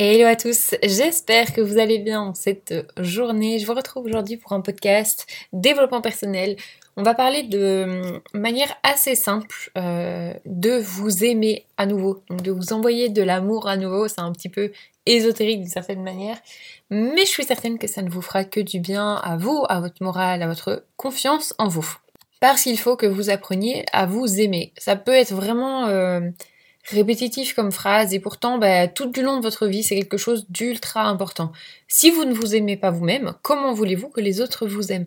Hello à tous, j'espère que vous allez bien cette journée. Je vous retrouve aujourd'hui pour un podcast développement personnel. On va parler de manière assez simple euh, de vous aimer à nouveau, donc de vous envoyer de l'amour à nouveau. C'est un petit peu ésotérique d'une certaine manière, mais je suis certaine que ça ne vous fera que du bien à vous, à votre morale, à votre confiance en vous. Parce qu'il faut que vous appreniez à vous aimer. Ça peut être vraiment... Euh, répétitif comme phrase et pourtant bah, tout du long de votre vie c'est quelque chose d'ultra important. Si vous ne vous aimez pas vous-même, comment voulez-vous que les autres vous aiment?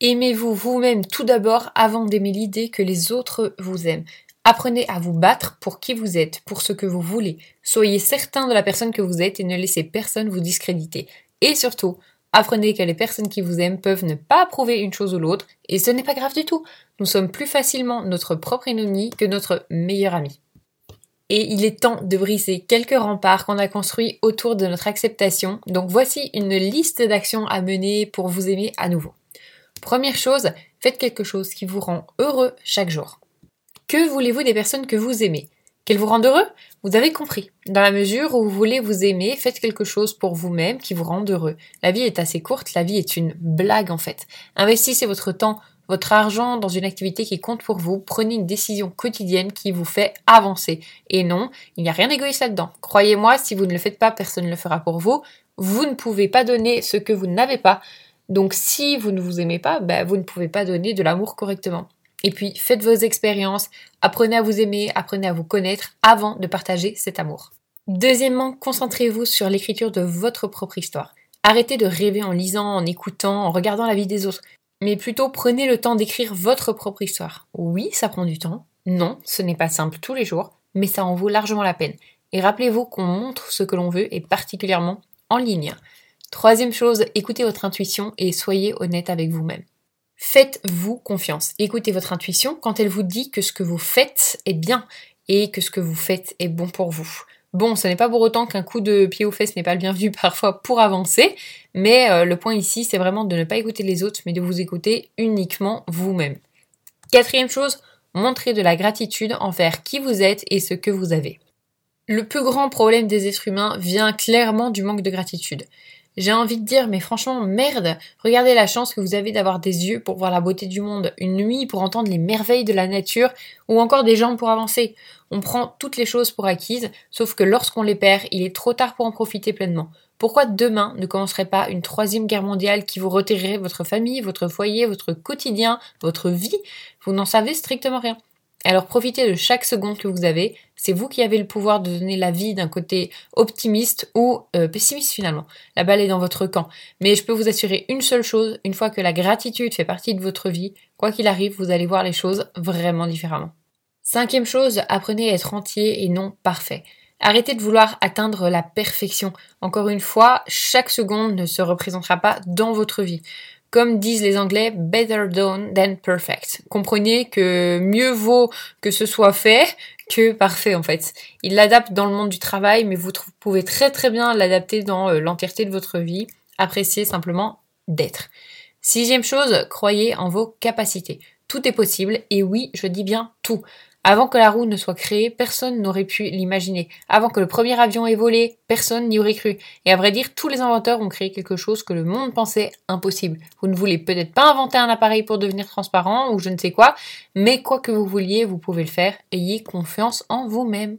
Aimez-vous vous-même tout d'abord avant d'aimer l'idée que les autres vous aiment? Apprenez à vous battre pour qui vous êtes, pour ce que vous voulez. Soyez certain de la personne que vous êtes et ne laissez personne vous discréditer. Et surtout, apprenez que les personnes qui vous aiment peuvent ne pas approuver une chose ou l'autre, et ce n'est pas grave du tout. Nous sommes plus facilement notre propre ennemi que notre meilleur ami et il est temps de briser quelques remparts qu'on a construits autour de notre acceptation. Donc voici une liste d'actions à mener pour vous aimer à nouveau. Première chose, faites quelque chose qui vous rend heureux chaque jour. Que voulez-vous des personnes que vous aimez? Qu'elles vous rendent heureux? Vous avez compris. Dans la mesure où vous voulez vous aimer, faites quelque chose pour vous-même qui vous rende heureux. La vie est assez courte, la vie est une blague en fait. Investissez votre temps votre argent dans une activité qui compte pour vous, prenez une décision quotidienne qui vous fait avancer. Et non, il n'y a rien d'égoïste là-dedans. Croyez-moi, si vous ne le faites pas, personne ne le fera pour vous. Vous ne pouvez pas donner ce que vous n'avez pas. Donc si vous ne vous aimez pas, ben, vous ne pouvez pas donner de l'amour correctement. Et puis faites vos expériences, apprenez à vous aimer, apprenez à vous connaître avant de partager cet amour. Deuxièmement, concentrez-vous sur l'écriture de votre propre histoire. Arrêtez de rêver en lisant, en écoutant, en regardant la vie des autres mais plutôt prenez le temps d'écrire votre propre histoire. Oui, ça prend du temps. Non, ce n'est pas simple tous les jours, mais ça en vaut largement la peine. Et rappelez-vous qu'on montre ce que l'on veut et particulièrement en ligne. Troisième chose, écoutez votre intuition et soyez honnête avec vous-même. Faites-vous confiance. Écoutez votre intuition quand elle vous dit que ce que vous faites est bien et que ce que vous faites est bon pour vous. Bon, ce n'est pas pour autant qu'un coup de pied aux fesses n'est pas le bienvenu parfois pour avancer, mais euh, le point ici, c'est vraiment de ne pas écouter les autres, mais de vous écouter uniquement vous-même. Quatrième chose, montrez de la gratitude envers qui vous êtes et ce que vous avez. Le plus grand problème des êtres humains vient clairement du manque de gratitude. J'ai envie de dire, mais franchement, merde, regardez la chance que vous avez d'avoir des yeux pour voir la beauté du monde, une nuit pour entendre les merveilles de la nature, ou encore des jambes pour avancer. On prend toutes les choses pour acquises, sauf que lorsqu'on les perd, il est trop tard pour en profiter pleinement. Pourquoi demain ne commencerait pas une troisième guerre mondiale qui vous retirerait votre famille, votre foyer, votre quotidien, votre vie? Vous n'en savez strictement rien. Alors profitez de chaque seconde que vous avez. C'est vous qui avez le pouvoir de donner la vie d'un côté optimiste ou euh, pessimiste finalement. La balle est dans votre camp. Mais je peux vous assurer une seule chose, une fois que la gratitude fait partie de votre vie, quoi qu'il arrive, vous allez voir les choses vraiment différemment. Cinquième chose, apprenez à être entier et non parfait. Arrêtez de vouloir atteindre la perfection. Encore une fois, chaque seconde ne se représentera pas dans votre vie. Comme disent les Anglais, better done than perfect. Comprenez que mieux vaut que ce soit fait que parfait en fait. Il l'adapte dans le monde du travail, mais vous pouvez très très bien l'adapter dans euh, l'entièreté de votre vie. Appréciez simplement d'être. Sixième chose, croyez en vos capacités. Tout est possible, et oui, je dis bien tout. Avant que la roue ne soit créée, personne n'aurait pu l'imaginer. Avant que le premier avion ait volé, personne n'y aurait cru. Et à vrai dire, tous les inventeurs ont créé quelque chose que le monde pensait impossible. Vous ne voulez peut-être pas inventer un appareil pour devenir transparent ou je ne sais quoi, mais quoi que vous vouliez, vous pouvez le faire. Ayez confiance en vous-même.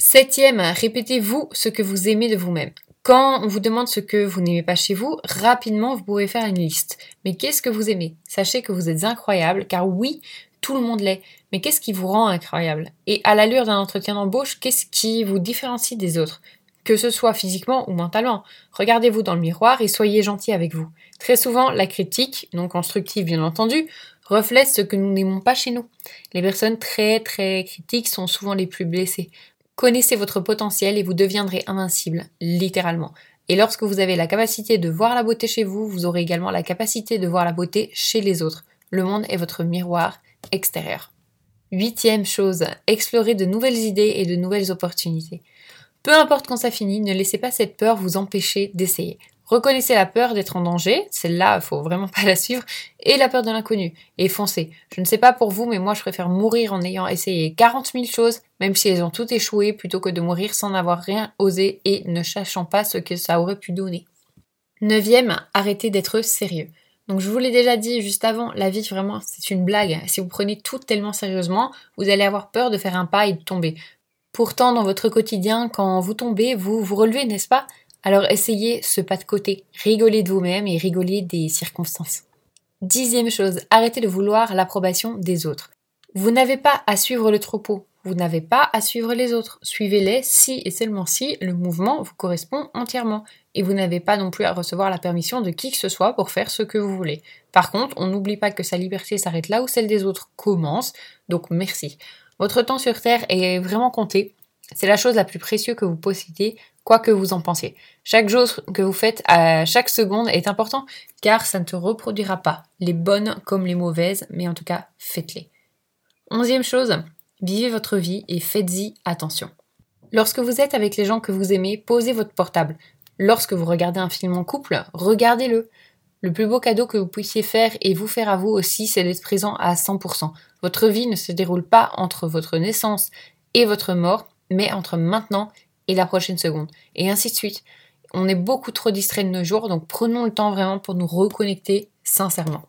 Septième, répétez-vous ce que vous aimez de vous-même. Quand on vous demande ce que vous n'aimez pas chez vous, rapidement vous pouvez faire une liste. Mais qu'est-ce que vous aimez? Sachez que vous êtes incroyable, car oui, tout le monde l'est. Mais qu'est-ce qui vous rend incroyable? Et à l'allure d'un entretien d'embauche, qu'est-ce qui vous différencie des autres? Que ce soit physiquement ou mentalement. Regardez-vous dans le miroir et soyez gentil avec vous. Très souvent, la critique, non constructive bien entendu, reflète ce que nous n'aimons pas chez nous. Les personnes très très critiques sont souvent les plus blessées. Connaissez votre potentiel et vous deviendrez invincible, littéralement. Et lorsque vous avez la capacité de voir la beauté chez vous, vous aurez également la capacité de voir la beauté chez les autres. Le monde est votre miroir extérieur. Huitième chose, explorer de nouvelles idées et de nouvelles opportunités. Peu importe quand ça finit, ne laissez pas cette peur vous empêcher d'essayer. Reconnaissez la peur d'être en danger, celle-là, faut vraiment pas la suivre, et la peur de l'inconnu, et foncez. Je ne sais pas pour vous, mais moi je préfère mourir en ayant essayé 40 000 choses, même si elles ont toutes échoué, plutôt que de mourir sans avoir rien osé et ne sachant pas ce que ça aurait pu donner. Neuvième, arrêtez d'être sérieux. Donc je vous l'ai déjà dit juste avant, la vie vraiment c'est une blague. Si vous prenez tout tellement sérieusement, vous allez avoir peur de faire un pas et de tomber. Pourtant dans votre quotidien, quand vous tombez, vous vous relevez, n'est-ce pas? Alors essayez ce pas de côté, rigolez de vous-même et rigolez des circonstances. Dixième chose, arrêtez de vouloir l'approbation des autres. Vous n'avez pas à suivre le troupeau, vous n'avez pas à suivre les autres. Suivez-les si et seulement si le mouvement vous correspond entièrement. Et vous n'avez pas non plus à recevoir la permission de qui que ce soit pour faire ce que vous voulez. Par contre, on n'oublie pas que sa liberté s'arrête là où celle des autres commence. Donc merci. Votre temps sur Terre est vraiment compté. C'est la chose la plus précieuse que vous possédez, quoi que vous en pensiez. Chaque chose que vous faites à chaque seconde est important, car ça ne se reproduira pas, les bonnes comme les mauvaises, mais en tout cas, faites-les. Onzième chose, Vivez votre vie et faites-y attention. Lorsque vous êtes avec les gens que vous aimez, posez votre portable. Lorsque vous regardez un film en couple, regardez-le. Le plus beau cadeau que vous puissiez faire et vous faire à vous aussi, c'est d'être présent à 100%. Votre vie ne se déroule pas entre votre naissance et votre mort, mais entre maintenant et la prochaine seconde. Et ainsi de suite. On est beaucoup trop distrait de nos jours, donc prenons le temps vraiment pour nous reconnecter sincèrement.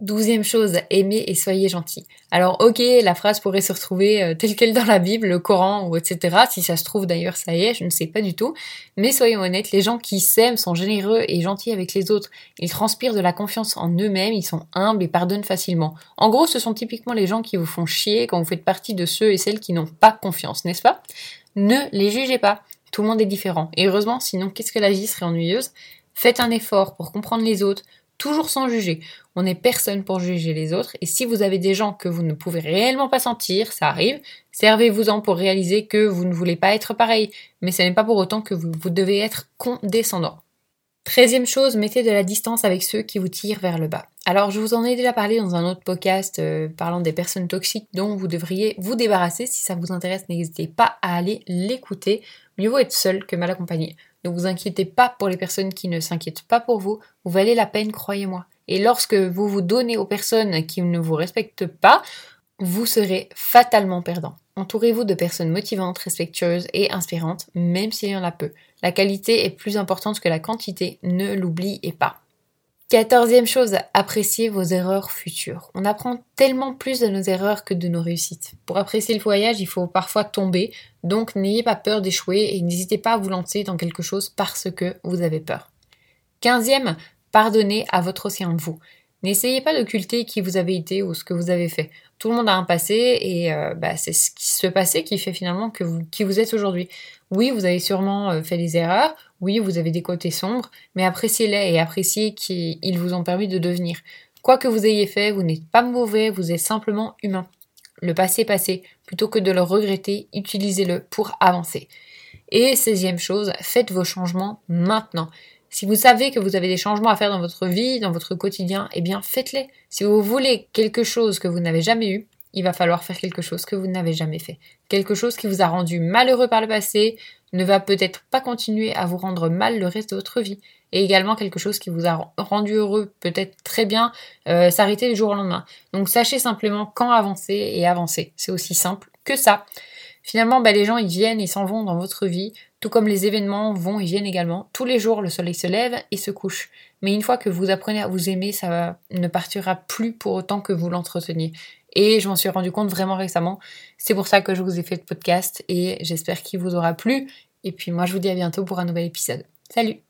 Douzième chose, aimez et soyez gentil. Alors ok, la phrase pourrait se retrouver euh, telle qu'elle dans la Bible, le Coran ou etc. Si ça se trouve d'ailleurs ça y est, je ne sais pas du tout. Mais soyons honnêtes, les gens qui s'aiment sont généreux et gentils avec les autres. Ils transpirent de la confiance en eux-mêmes, ils sont humbles et pardonnent facilement. En gros, ce sont typiquement les gens qui vous font chier quand vous faites partie de ceux et celles qui n'ont pas confiance, n'est-ce pas? Ne les jugez pas. Tout le monde est différent. Et heureusement, sinon qu'est-ce que la vie serait ennuyeuse? Faites un effort pour comprendre les autres, toujours sans juger. On n'est personne pour juger les autres, et si vous avez des gens que vous ne pouvez réellement pas sentir, ça arrive, servez-vous-en pour réaliser que vous ne voulez pas être pareil, mais ce n'est pas pour autant que vous, devez être condescendant. Treizième chose, mettez de la distance avec ceux qui vous tirent vers le bas. Alors, je vous en ai déjà parlé dans un autre podcast euh, parlant des personnes toxiques dont vous devriez vous débarrasser. Si ça vous intéresse, n'hésitez pas à aller l'écouter. Mieux vaut être seul que mal accompagné. Ne vous inquiétez pas pour les personnes qui ne s'inquiètent pas pour vous. Vous valez la peine, croyez-moi. Et lorsque vous vous donnez aux personnes qui ne vous respectent pas, vous serez fatalement perdant. Entourez-vous de personnes motivantes, respectueuses et inspirantes, même s'il y en a peu. La qualité est plus importante que la quantité, ne l'oubliez pas. Quatorzième chose, appréciez vos erreurs futures. On apprend tellement plus de nos erreurs que de nos réussites. Pour apprécier le voyage, il faut parfois tomber, donc n'ayez pas peur d'échouer et n'hésitez pas à vous lancer dans quelque chose parce que vous avez peur. Quinzième, pardonnez à votre océan de vous. N'essayez pas d'occulter qui vous avez été ou ce que vous avez fait. Tout le monde a un passé et euh, bah, c'est ce, passé qui fait finalement qui vous êtes aujourd'hui. Oui, vous avez sûrement euh, fait des erreurs, oui, vous avez des côtés sombres, mais appréciez-les et appréciez qu'ils vous ont permis de devenir. Quoi que vous ayez fait, vous n'êtes pas mauvais, vous êtes simplement humain. Le passé passé, plutôt que de le regretter, utilisez-le pour avancer. Et seizième chose, faites vos changements maintenant. Si vous savez que vous avez des changements à faire dans votre vie, dans votre quotidien, eh bien faites-les. Si vous voulez quelque chose que vous n'avez jamais eu, il va falloir faire quelque chose que vous n'avez jamais fait. Quelque chose qui vous a rendu malheureux par le passé ne va peut-être pas continuer à vous rendre mal le reste de votre vie. Et également quelque chose qui vous a rendu heureux, peut-être très bien, euh, s'arrêter du jour au lendemain. Donc sachez simplement quand avancer et avancer. C'est aussi simple que ça. Finalement, bah, les gens, ils viennent et s'en vont dans votre vie, tout comme les événements vont et viennent également. Tous les jours, le soleil se lève et se couche. Mais une fois que vous apprenez à vous aimer, ça ne partira plus pour autant que vous l'entreteniez. Et je m'en suis rendu compte vraiment récemment. C'est pour ça que je vous ai fait le podcast et j'espère qu'il vous aura plu. Et puis moi, je vous dis à bientôt pour un nouvel épisode. Salut